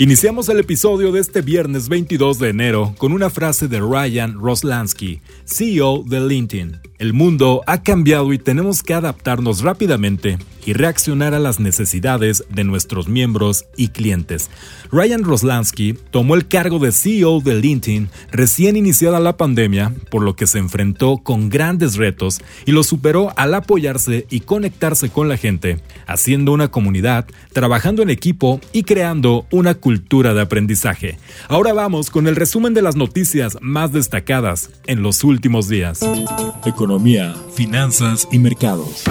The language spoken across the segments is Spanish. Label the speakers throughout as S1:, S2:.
S1: Iniciamos el episodio de este viernes 22 de enero con una frase de Ryan Roslansky, CEO de LinkedIn. El mundo ha cambiado y tenemos que adaptarnos rápidamente y reaccionar a las necesidades de nuestros miembros y clientes. Ryan Roslansky tomó el cargo de CEO de LinkedIn recién iniciada la pandemia, por lo que se enfrentó con grandes retos y lo superó al apoyarse y conectarse con la gente, haciendo una comunidad, trabajando en equipo y creando una cultura de aprendizaje. Ahora vamos con el resumen de las noticias más destacadas en los últimos días
S2: economía, finanzas y mercados.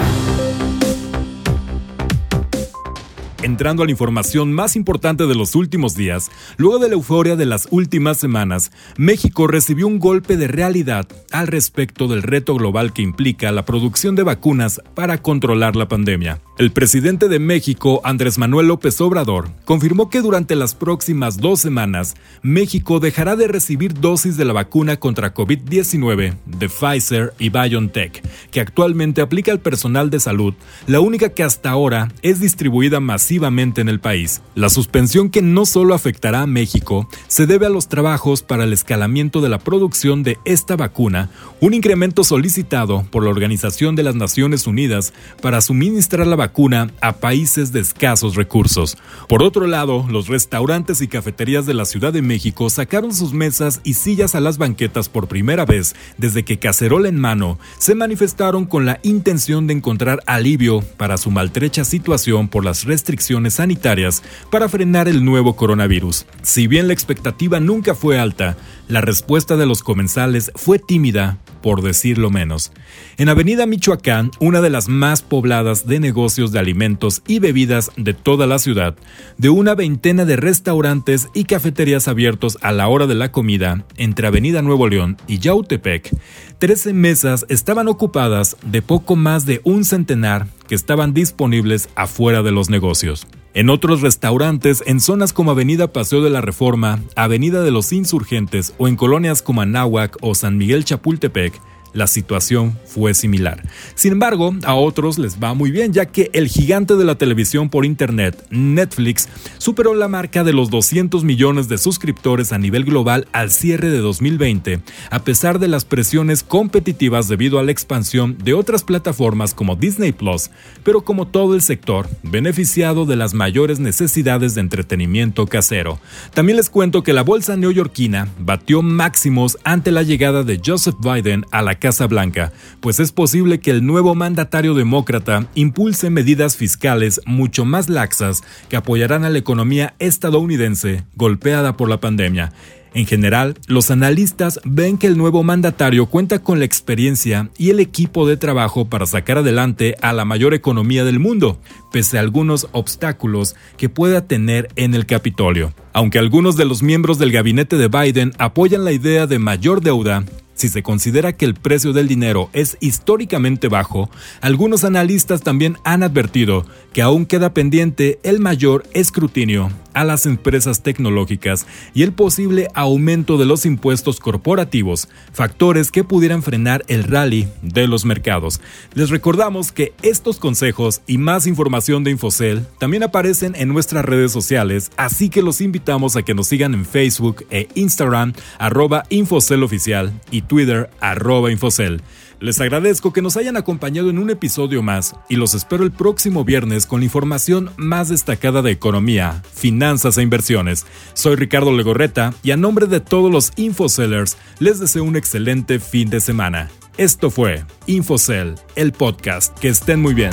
S1: Entrando a la información más importante de los últimos días, luego de la euforia de las últimas semanas, México recibió un golpe de realidad al respecto del reto global que implica la producción de vacunas para controlar la pandemia. El presidente de México, Andrés Manuel López Obrador, confirmó que durante las próximas dos semanas, México dejará de recibir dosis de la vacuna contra COVID-19 de Pfizer y BioNTech, que actualmente aplica al personal de salud, la única que hasta ahora es distribuida masivamente en el país. La suspensión que no solo afectará a México se debe a los trabajos para el escalamiento de la producción de esta vacuna, un incremento solicitado por la Organización de las Naciones Unidas para suministrar la vacuna a países de escasos recursos. Por otro lado, los restaurantes y cafeterías de la Ciudad de México sacaron sus mesas y sillas a las banquetas por primera vez desde que Cacerola en mano se manifestaron con la intención de encontrar alivio para su maltrecha situación por las restricciones sanitarias para frenar el nuevo coronavirus. Si bien la expectativa nunca fue alta, la respuesta de los comensales fue tímida, por decirlo menos. En Avenida Michoacán, una de las más pobladas de negocios de alimentos y bebidas de toda la ciudad, de una veintena de restaurantes y cafeterías abiertos a la hora de la comida entre Avenida Nuevo León y Yautepec, 13 mesas estaban ocupadas de poco más de un centenar que estaban disponibles afuera de los negocios. En otros restaurantes, en zonas como Avenida Paseo de la Reforma, Avenida de los Insurgentes o en colonias como Anáhuac o San Miguel Chapultepec, la situación fue similar. Sin embargo, a otros les va muy bien, ya que el gigante de la televisión por Internet, Netflix, superó la marca de los 200 millones de suscriptores a nivel global al cierre de 2020, a pesar de las presiones competitivas debido a la expansión de otras plataformas como Disney Plus, pero como todo el sector, beneficiado de las mayores necesidades de entretenimiento casero. También les cuento que la bolsa neoyorquina batió máximos ante la llegada de Joseph Biden a la Casa Blanca, pues es posible que el nuevo mandatario demócrata impulse medidas fiscales mucho más laxas que apoyarán a la economía estadounidense golpeada por la pandemia. En general, los analistas ven que el nuevo mandatario cuenta con la experiencia y el equipo de trabajo para sacar adelante a la mayor economía del mundo, pese a algunos obstáculos que pueda tener en el Capitolio. Aunque algunos de los miembros del gabinete de Biden apoyan la idea de mayor deuda, si se considera que el precio del dinero es históricamente bajo, algunos analistas también han advertido que aún queda pendiente el mayor escrutinio a las empresas tecnológicas y el posible aumento de los impuestos corporativos, factores que pudieran frenar el rally de los mercados. Les recordamos que estos consejos y más información de Infocel también aparecen en nuestras redes sociales, así que los invitamos a que nos sigan en Facebook e Instagram arroba Infocel Oficial y Twitter arroba Infocel. Les agradezco que nos hayan acompañado en un episodio más y los espero el próximo viernes con la información más destacada de economía, finanzas e inversiones. Soy Ricardo Legorreta y a nombre de todos los InfoSellers les deseo un excelente fin de semana. Esto fue InfoSell, el podcast. Que estén muy bien.